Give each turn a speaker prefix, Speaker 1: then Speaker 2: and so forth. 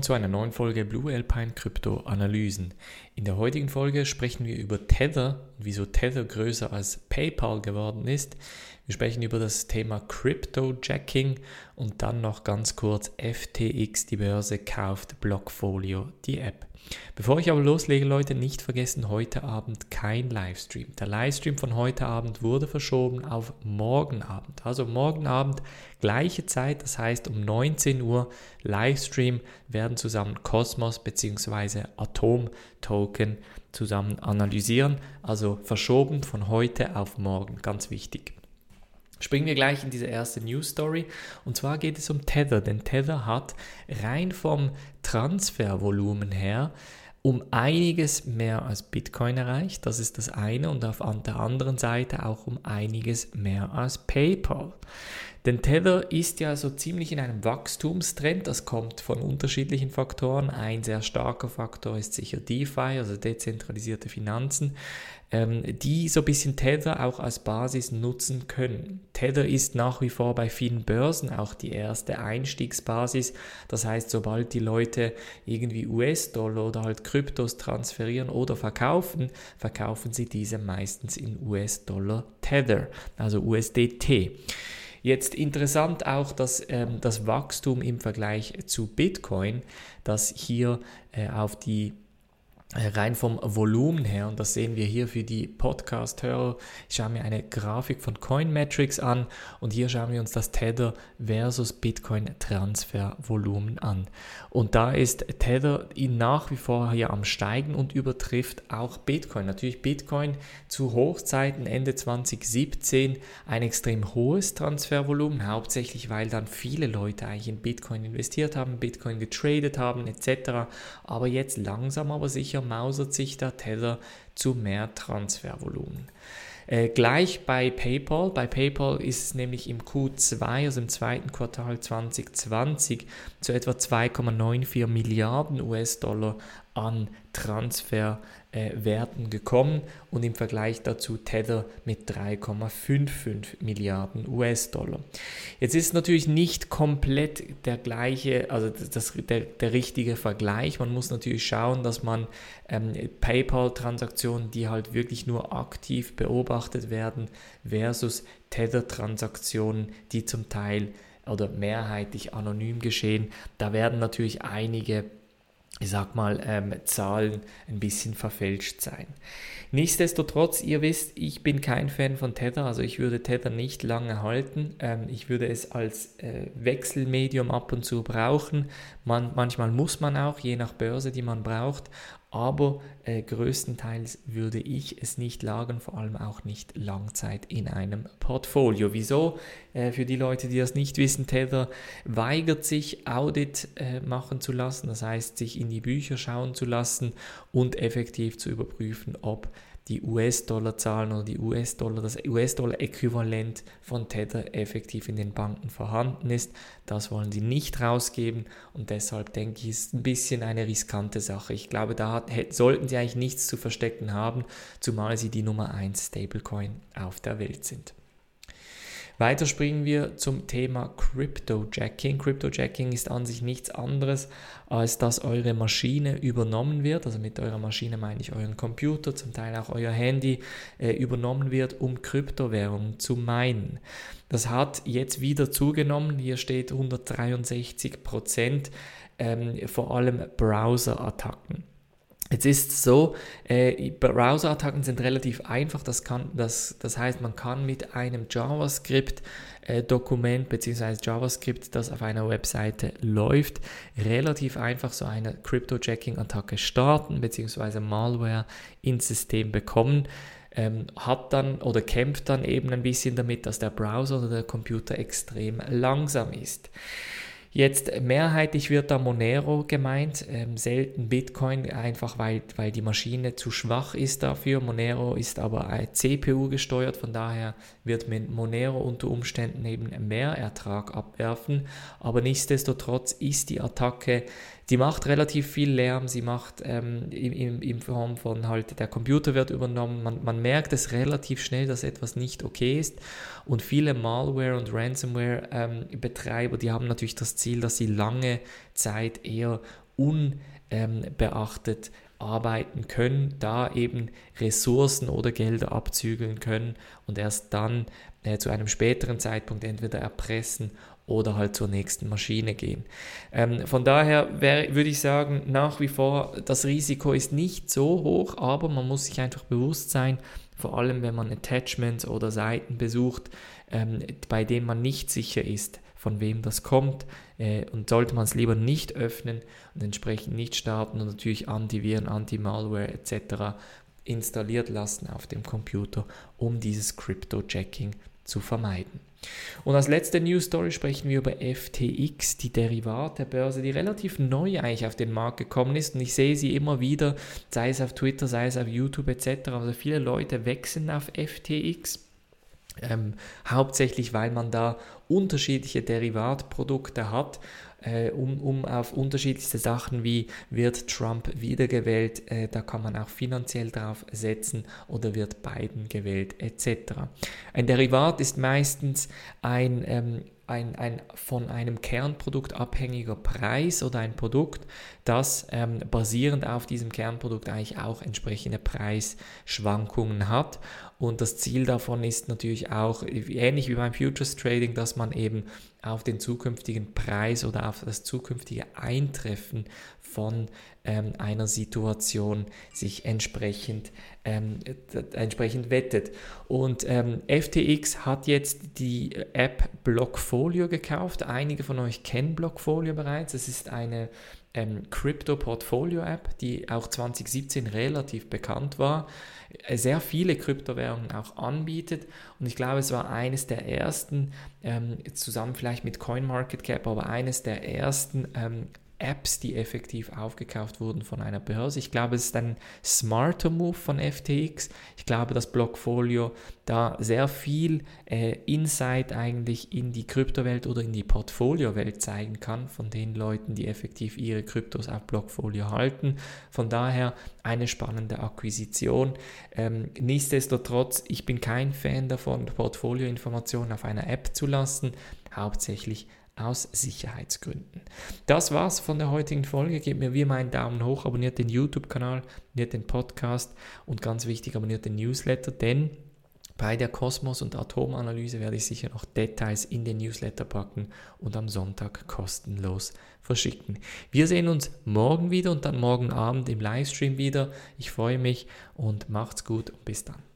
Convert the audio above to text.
Speaker 1: zu einer neuen Folge Blue Alpine Krypto Analysen. In der heutigen Folge sprechen wir über Tether und wieso Tether größer als PayPal geworden ist. Wir sprechen über das Thema Crypto Jacking und dann noch ganz kurz FTX, die Börse kauft Blockfolio, die App. Bevor ich aber loslege, Leute, nicht vergessen, heute Abend kein Livestream. Der Livestream von heute Abend wurde verschoben auf morgen Abend. Also morgen Abend gleiche Zeit, das heißt um 19 Uhr Livestream werden zusammen Cosmos bzw. Atom Token zusammen analysieren. Also verschoben von heute auf morgen, ganz wichtig. Springen wir gleich in diese erste News Story. Und zwar geht es um Tether, denn Tether hat rein vom Transfervolumen her um einiges mehr als Bitcoin erreicht. Das ist das eine. Und auf der anderen Seite auch um einiges mehr als PayPal. Denn Tether ist ja so ziemlich in einem Wachstumstrend. Das kommt von unterschiedlichen Faktoren. Ein sehr starker Faktor ist sicher DeFi, also dezentralisierte Finanzen, ähm, die so ein bisschen Tether auch als Basis nutzen können. Tether ist nach wie vor bei vielen Börsen auch die erste Einstiegsbasis. Das heißt, sobald die Leute irgendwie US-Dollar oder halt Kryptos transferieren oder verkaufen, verkaufen sie diese meistens in US-Dollar Tether, also USDT. Jetzt interessant auch, dass ähm, das Wachstum im Vergleich zu Bitcoin, das hier äh, auf die rein vom Volumen her, und das sehen wir hier für die Podcast-Hörer, ich schaue mir eine Grafik von Coinmetrics an und hier schauen wir uns das Tether versus Bitcoin Transfervolumen an. Und da ist Tether nach wie vor hier am Steigen und übertrifft auch Bitcoin. Natürlich Bitcoin zu Hochzeiten Ende 2017 ein extrem hohes Transfervolumen, hauptsächlich weil dann viele Leute eigentlich in Bitcoin investiert haben, Bitcoin getradet haben etc. Aber jetzt langsam aber sicher mausert sich der Tether zu mehr Transfervolumen. Äh, gleich bei PayPal. Bei PayPal ist es nämlich im Q2, also im zweiten Quartal 2020, zu etwa 2,94 Milliarden US-Dollar an Transferwerten äh, gekommen und im Vergleich dazu Tether mit 3,55 Milliarden US-Dollar. Jetzt ist natürlich nicht komplett der gleiche, also das, der, der richtige Vergleich. Man muss natürlich schauen, dass man ähm, PayPal-Transaktionen, die halt wirklich nur aktiv beobachtet werden, versus Tether-Transaktionen, die zum Teil oder mehrheitlich anonym geschehen. Da werden natürlich einige ich sag mal, ähm, Zahlen ein bisschen verfälscht sein. Nichtsdestotrotz, ihr wisst, ich bin kein Fan von Tether, also ich würde Tether nicht lange halten. Ähm, ich würde es als äh, Wechselmedium ab und zu brauchen. Man, manchmal muss man auch, je nach Börse, die man braucht, aber äh, größtenteils würde ich es nicht lagern, vor allem auch nicht Langzeit in einem Portfolio. Wieso? Äh, für die Leute, die das nicht wissen, Tether weigert sich, Audit äh, machen zu lassen, das heißt, sich in die Bücher schauen zu lassen und effektiv zu überprüfen, ob die US-Dollar-Zahlen oder die US-Dollar, das US-Dollar-Äquivalent von Tether effektiv in den Banken vorhanden ist. Das wollen sie nicht rausgeben und deshalb denke ich, ist ein bisschen eine riskante Sache. Ich glaube, da hat, sollten sie eigentlich nichts zu verstecken haben, zumal sie die Nummer 1 Stablecoin auf der Welt sind. Weiter springen wir zum Thema Cryptojacking. Cryptojacking ist an sich nichts anderes, als dass eure Maschine übernommen wird. Also mit eurer Maschine meine ich euren Computer, zum Teil auch euer Handy äh, übernommen wird, um Kryptowährungen zu meinen. Das hat jetzt wieder zugenommen. Hier steht 163 Prozent, ähm, vor allem Browser-Attacken. Jetzt ist es so, äh, Browser-Attacken sind relativ einfach. Das, kann, das, das heißt, man kann mit einem JavaScript-Dokument äh, bzw. JavaScript, das auf einer Webseite läuft, relativ einfach so eine Crypto-Jacking-Attacke starten bzw. Malware ins System bekommen. Ähm, hat dann oder kämpft dann eben ein bisschen damit, dass der Browser oder der Computer extrem langsam ist. Jetzt mehrheitlich wird da Monero gemeint, ähm, selten Bitcoin, einfach weil, weil die Maschine zu schwach ist dafür. Monero ist aber CPU gesteuert, von daher wird mit Monero unter Umständen eben mehr Ertrag abwerfen. Aber nichtsdestotrotz ist die Attacke die macht relativ viel Lärm, sie macht ähm, in, in, Form von halt, der Computer wird übernommen, man, man merkt es relativ schnell, dass etwas nicht okay ist und viele Malware- und Ransomware-Betreiber, ähm, die haben natürlich das Ziel, dass sie lange Zeit eher unbeachtet arbeiten können, da eben Ressourcen oder Gelder abzügeln können und erst dann äh, zu einem späteren Zeitpunkt entweder erpressen oder halt zur nächsten Maschine gehen. Ähm, von daher wär, würde ich sagen, nach wie vor, das Risiko ist nicht so hoch, aber man muss sich einfach bewusst sein, vor allem wenn man Attachments oder Seiten besucht, ähm, bei denen man nicht sicher ist, von wem das kommt äh, und sollte man es lieber nicht öffnen und entsprechend nicht starten und natürlich Antiviren, Anti-Malware etc. installiert lassen auf dem Computer, um dieses Crypto-Checking zu vermeiden. Und als letzte News Story sprechen wir über FTX, die Derivatebörse, die relativ neu eigentlich auf den Markt gekommen ist. Und ich sehe sie immer wieder, sei es auf Twitter, sei es auf YouTube etc. Also viele Leute wechseln auf FTX. Ähm, hauptsächlich, weil man da unterschiedliche Derivatprodukte hat äh, um, um auf unterschiedlichste Sachen wie wird Trump wiedergewählt, äh, da kann man auch finanziell drauf setzen oder wird Biden gewählt etc. Ein Derivat ist meistens ein ähm, ein, ein von einem Kernprodukt abhängiger Preis oder ein Produkt, das ähm, basierend auf diesem Kernprodukt eigentlich auch entsprechende Preisschwankungen hat. Und das Ziel davon ist natürlich auch, ähnlich wie beim Futures Trading, dass man eben auf den zukünftigen Preis oder auf das zukünftige Eintreffen von ähm, einer Situation sich entsprechend, ähm, entsprechend wettet. Und ähm, FTX hat jetzt die App Blockfolio gekauft. Einige von euch kennen Blockfolio bereits. Es ist eine ähm, Crypto-Portfolio-App, die auch 2017 relativ bekannt war, äh, sehr viele Kryptowährungen auch anbietet. Und ich glaube, es war eines der ersten, ähm, zusammen vielleicht mit CoinMarketCap, aber eines der ersten ähm, Apps, die effektiv aufgekauft wurden von einer Börse. Ich glaube, es ist ein smarter Move von FTX. Ich glaube, dass Blockfolio da sehr viel äh, Insight eigentlich in die Kryptowelt oder in die Portfoliowelt zeigen kann von den Leuten, die effektiv ihre Kryptos auf Blockfolio halten. Von daher eine spannende Akquisition. Ähm, nichtsdestotrotz, ich bin kein Fan davon, Portfolioinformationen auf einer App zu lassen. Hauptsächlich aus Sicherheitsgründen. Das war's von der heutigen Folge. Gebt mir wie immer einen Daumen hoch, abonniert den YouTube-Kanal, abonniert den Podcast und ganz wichtig, abonniert den Newsletter, denn bei der Kosmos- und Atomanalyse werde ich sicher noch Details in den Newsletter packen und am Sonntag kostenlos verschicken. Wir sehen uns morgen wieder und dann morgen Abend im Livestream wieder. Ich freue mich und macht's gut und bis dann.